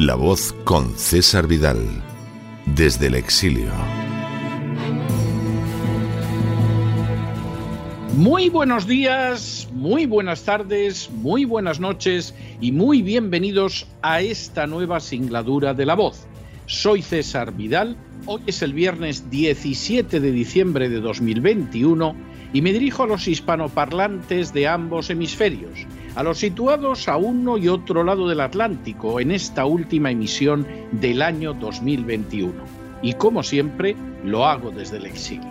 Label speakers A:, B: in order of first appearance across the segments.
A: La voz con César Vidal, desde el exilio.
B: Muy buenos días, muy buenas tardes, muy buenas noches y muy bienvenidos a esta nueva singladura de La voz. Soy César Vidal, hoy es el viernes 17 de diciembre de 2021 y me dirijo a los hispanoparlantes de ambos hemisferios a los situados a uno y otro lado del Atlántico en esta última emisión del año 2021. Y como siempre, lo hago desde el exilio.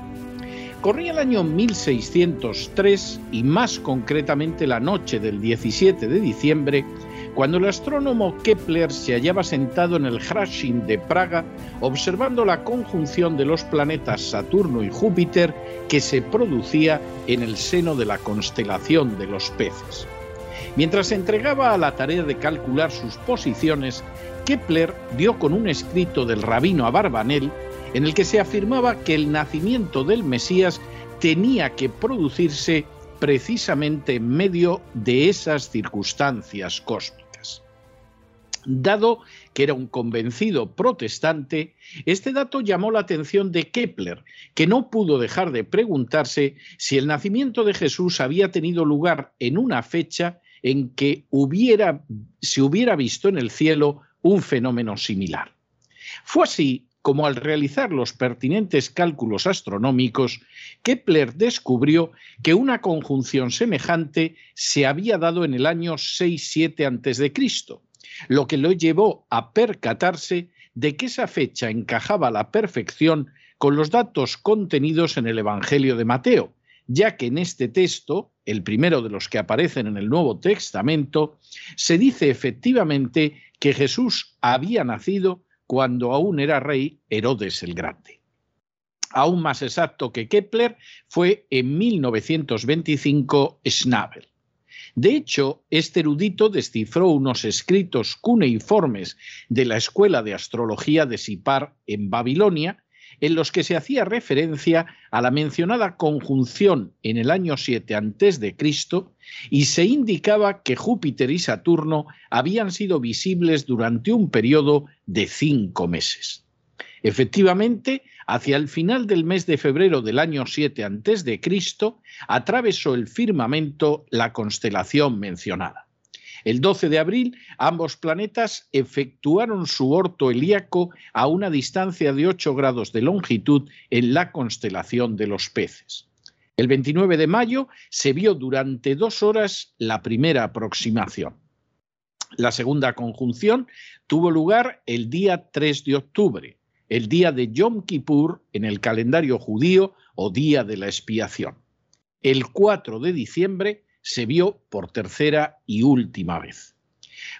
B: Corría el año 1603 y más concretamente la noche del 17 de diciembre, cuando el astrónomo Kepler se hallaba sentado en el Hrashing de Praga observando la conjunción de los planetas Saturno y Júpiter que se producía en el seno de la constelación de los peces. Mientras se entregaba a la tarea de calcular sus posiciones, Kepler dio con un escrito del rabino Abarbanel en el que se afirmaba que el nacimiento del Mesías tenía que producirse precisamente en medio de esas circunstancias cósmicas. Dado que era un convencido protestante, este dato llamó la atención de Kepler, que no pudo dejar de preguntarse si el nacimiento de Jesús había tenido lugar en una fecha en que hubiera, se hubiera visto en el cielo un fenómeno similar. Fue así como al realizar los pertinentes cálculos astronómicos, Kepler descubrió que una conjunción semejante se había dado en el año 6-7 a.C., lo que lo llevó a percatarse de que esa fecha encajaba a la perfección con los datos contenidos en el Evangelio de Mateo, ya que en este texto, el primero de los que aparecen en el Nuevo Testamento, se dice efectivamente que Jesús había nacido cuando aún era rey Herodes el Grande. Aún más exacto que Kepler fue en 1925 Schnabel. De hecho, este erudito descifró unos escritos cuneiformes de la Escuela de Astrología de Sipar en Babilonia en los que se hacía referencia a la mencionada conjunción en el año 7 a.C. y se indicaba que Júpiter y Saturno habían sido visibles durante un periodo de cinco meses. Efectivamente, hacia el final del mes de febrero del año 7 a.C., atravesó el firmamento la constelación mencionada. El 12 de abril, ambos planetas efectuaron su orto helíaco a una distancia de 8 grados de longitud en la constelación de los peces. El 29 de mayo se vio durante dos horas la primera aproximación. La segunda conjunción tuvo lugar el día 3 de octubre, el día de Yom Kippur en el calendario judío o día de la expiación. El 4 de diciembre se vio por tercera y última vez.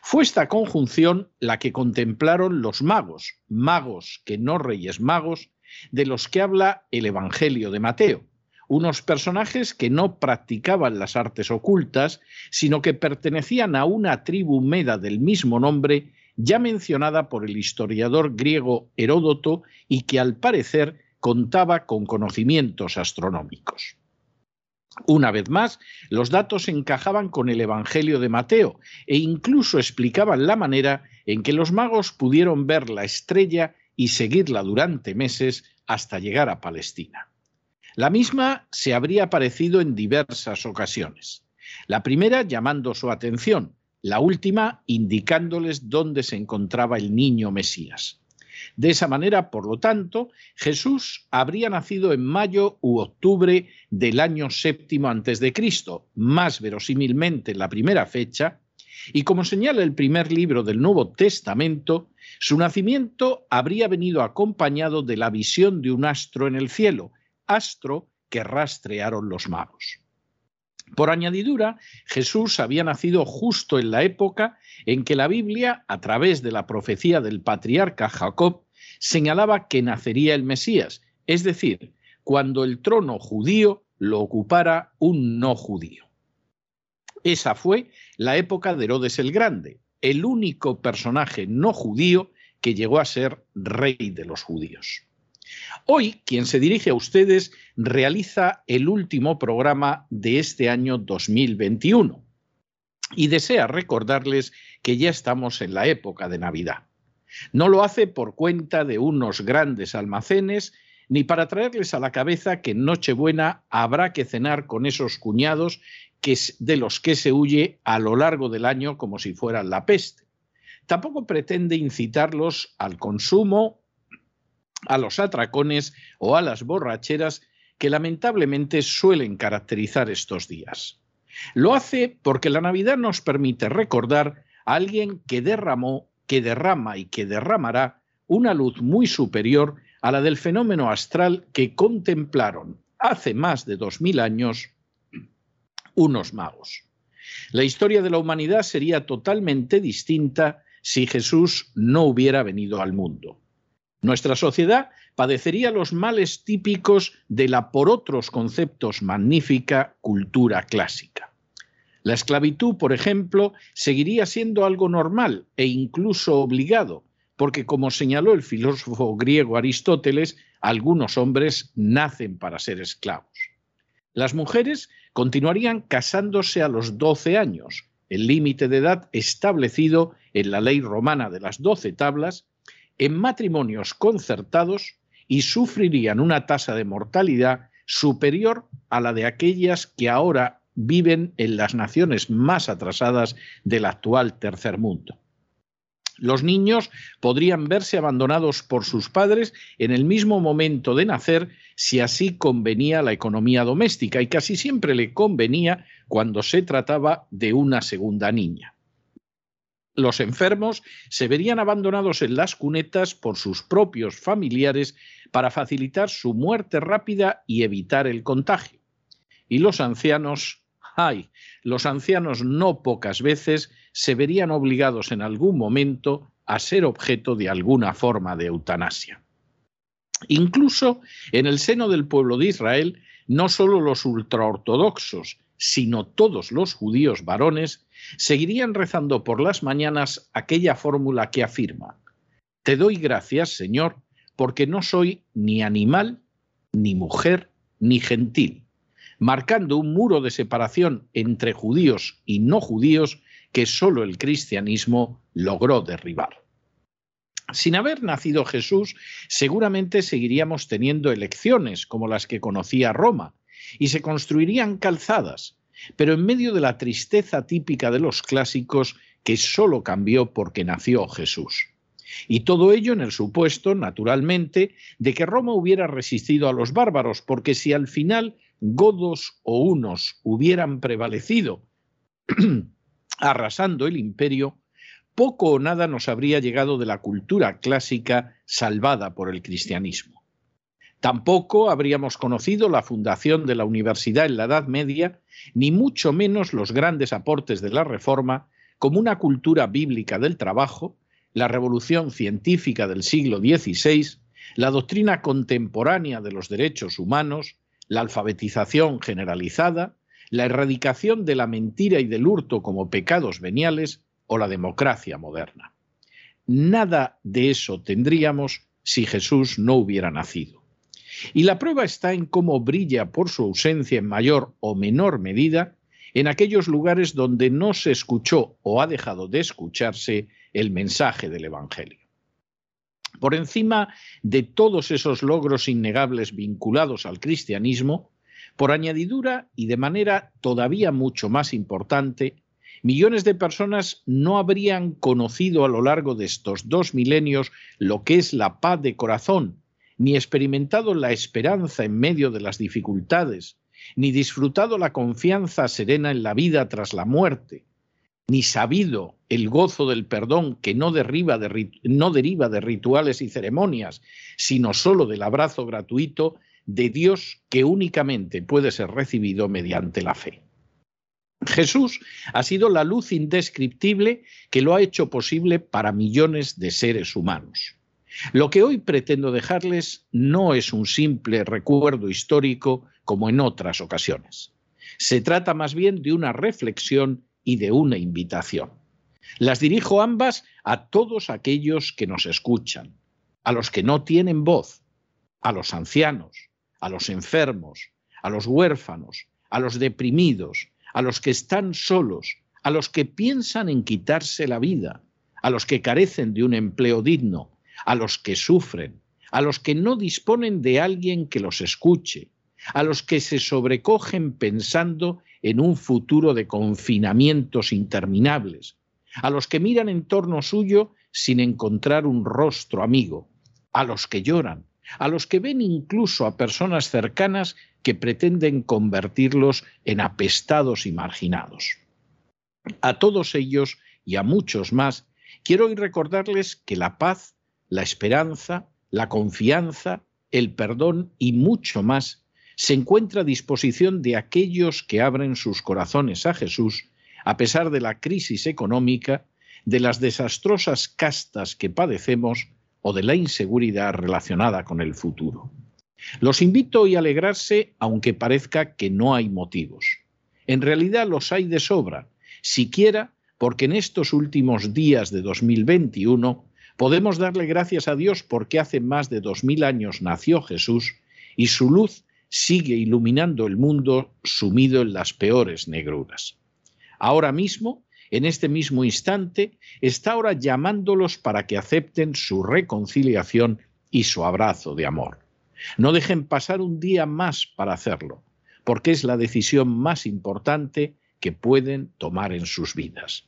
B: Fue esta conjunción la que contemplaron los magos, magos que no reyes magos, de los que habla el Evangelio de Mateo, unos personajes que no practicaban las artes ocultas, sino que pertenecían a una tribu meda del mismo nombre, ya mencionada por el historiador griego Heródoto y que al parecer contaba con conocimientos astronómicos. Una vez más, los datos encajaban con el Evangelio de Mateo e incluso explicaban la manera en que los magos pudieron ver la estrella y seguirla durante meses hasta llegar a Palestina. La misma se habría aparecido en diversas ocasiones. La primera llamando su atención, la última indicándoles dónde se encontraba el niño Mesías. De esa manera, por lo tanto, Jesús habría nacido en mayo u octubre del año séptimo antes de Cristo, más verosímilmente la primera fecha, Y como señala el primer libro del Nuevo Testamento, su nacimiento habría venido acompañado de la visión de un astro en el cielo, astro que rastrearon los magos. Por añadidura, Jesús había nacido justo en la época en que la Biblia, a través de la profecía del patriarca Jacob, señalaba que nacería el Mesías, es decir, cuando el trono judío lo ocupara un no judío. Esa fue la época de Herodes el Grande, el único personaje no judío que llegó a ser rey de los judíos. Hoy, quien se dirige a ustedes realiza el último programa de este año 2021 y desea recordarles que ya estamos en la época de Navidad. No lo hace por cuenta de unos grandes almacenes ni para traerles a la cabeza que en Nochebuena habrá que cenar con esos cuñados que de los que se huye a lo largo del año como si fueran la peste. Tampoco pretende incitarlos al consumo, a los atracones o a las borracheras que lamentablemente suelen caracterizar estos días. Lo hace porque la Navidad nos permite recordar a alguien que derramó, que derrama y que derramará una luz muy superior a la del fenómeno astral que contemplaron hace más de dos mil años unos magos. La historia de la humanidad sería totalmente distinta si Jesús no hubiera venido al mundo. Nuestra sociedad padecería los males típicos de la por otros conceptos magnífica cultura clásica. La esclavitud, por ejemplo, seguiría siendo algo normal e incluso obligado, porque como señaló el filósofo griego Aristóteles, algunos hombres nacen para ser esclavos. Las mujeres continuarían casándose a los 12 años, el límite de edad establecido en la ley romana de las 12 tablas, en matrimonios concertados y sufrirían una tasa de mortalidad superior a la de aquellas que ahora viven en las naciones más atrasadas del actual tercer mundo. Los niños podrían verse abandonados por sus padres en el mismo momento de nacer si así convenía la economía doméstica y casi siempre le convenía cuando se trataba de una segunda niña. Los enfermos se verían abandonados en las cunetas por sus propios familiares para facilitar su muerte rápida y evitar el contagio. Y los ancianos, ay, los ancianos no pocas veces se verían obligados en algún momento a ser objeto de alguna forma de eutanasia. Incluso en el seno del pueblo de Israel, no solo los ultraortodoxos, sino todos los judíos varones, seguirían rezando por las mañanas aquella fórmula que afirma, Te doy gracias, Señor, porque no soy ni animal, ni mujer, ni gentil, marcando un muro de separación entre judíos y no judíos que solo el cristianismo logró derribar. Sin haber nacido Jesús, seguramente seguiríamos teniendo elecciones como las que conocía Roma, y se construirían calzadas, pero en medio de la tristeza típica de los clásicos que solo cambió porque nació Jesús. Y todo ello en el supuesto, naturalmente, de que Roma hubiera resistido a los bárbaros, porque si al final godos o unos hubieran prevalecido arrasando el imperio, poco o nada nos habría llegado de la cultura clásica salvada por el cristianismo. Tampoco habríamos conocido la fundación de la universidad en la Edad Media, ni mucho menos los grandes aportes de la Reforma, como una cultura bíblica del trabajo, la revolución científica del siglo XVI, la doctrina contemporánea de los derechos humanos, la alfabetización generalizada, la erradicación de la mentira y del hurto como pecados veniales o la democracia moderna. Nada de eso tendríamos si Jesús no hubiera nacido. Y la prueba está en cómo brilla por su ausencia en mayor o menor medida en aquellos lugares donde no se escuchó o ha dejado de escucharse el mensaje del Evangelio. Por encima de todos esos logros innegables vinculados al cristianismo, por añadidura y de manera todavía mucho más importante, millones de personas no habrían conocido a lo largo de estos dos milenios lo que es la paz de corazón, ni experimentado la esperanza en medio de las dificultades, ni disfrutado la confianza serena en la vida tras la muerte, ni sabido el gozo del perdón que no, deriva de, rituales y ceremonias, sino solo del abrazo gratuito de Dios que únicamente puede ser recibido mediante la fe. Jesús ha sido la luz indescriptible que lo ha hecho posible para millones de seres humanos. Lo que hoy pretendo dejarles no es un simple recuerdo histórico como en otras ocasiones. Se trata más bien de una reflexión y de una invitación. Las dirijo ambas a todos aquellos que nos escuchan, a los que no tienen voz, a los ancianos, a los enfermos, a los huérfanos, a los deprimidos, a los que están solos, a los que piensan en quitarse la vida, a los que carecen de un empleo digno, a los que sufren, a los que no disponen de alguien que los escuche, a los que se sobrecogen pensando en un futuro de confinamientos interminables, a los que miran en torno suyo sin encontrar un rostro amigo, a los que lloran, a los que ven incluso a personas cercanas que pretenden convertirlos en apestados y marginados. A todos ellos y a muchos más, quiero hoy recordarles que la paz, la esperanza, la confianza, el perdón y mucho más se encuentra a disposición de aquellos que abren sus corazones a Jesús a pesar de la crisis económica, de las desastrosas castas que padecemos o de la inseguridad relacionada con el futuro. Los invito hoy a alegrarse aunque parezca que no hay motivos. En realidad los hay de sobra, siquiera porque en estos últimos días de 2021 podemos darle gracias a Dios porque hace más de dos mil años nació Jesús y su luz sigue iluminando el mundo sumido en las peores negruras. Ahora mismo en este mismo instante, está ahora llamándolos para que acepten su reconciliación y su abrazo de amor. No dejen pasar un día más para hacerlo, porque es la decisión más importante que pueden tomar en sus vidas.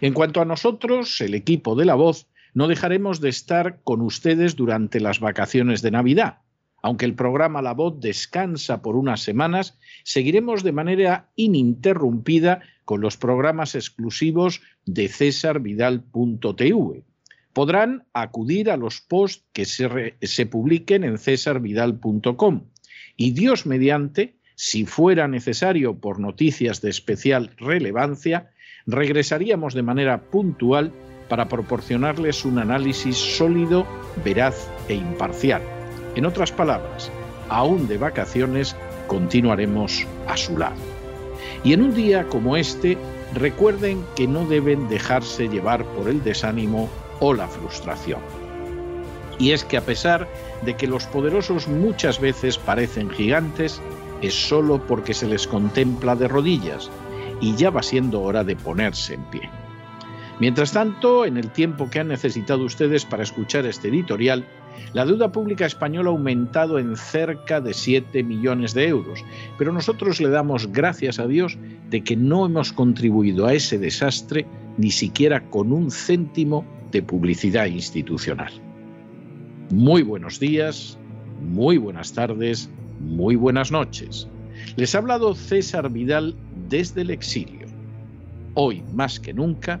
B: En cuanto a nosotros, el equipo de la voz, no dejaremos de estar con ustedes durante las vacaciones de Navidad. Aunque el programa La Voz descansa por unas semanas, seguiremos de manera ininterrumpida con los programas exclusivos de cesarvidal.tv. Podrán acudir a los posts que se, publiquen en cesarvidal.com y Dios mediante, si fuera necesario por noticias de especial relevancia, regresaríamos de manera puntual para proporcionarles un análisis sólido, veraz e imparcial. En otras palabras, aún de vacaciones, continuaremos a su lado. Y en un día como este, recuerden que no deben dejarse llevar por el desánimo o la frustración. Y es que a pesar de que los poderosos muchas veces parecen gigantes, es solo porque se les contempla de rodillas y ya va siendo hora de ponerse en pie. Mientras tanto, en el tiempo que han necesitado ustedes para escuchar este editorial, la deuda pública española ha aumentado en cerca de 7 millones de euros, pero nosotros le damos gracias a Dios de que no hemos contribuido a ese desastre ni siquiera con un céntimo de publicidad institucional. Muy buenos días, muy buenas tardes, muy buenas noches. Les ha hablado César Vidal desde el exilio. Hoy más que nunca,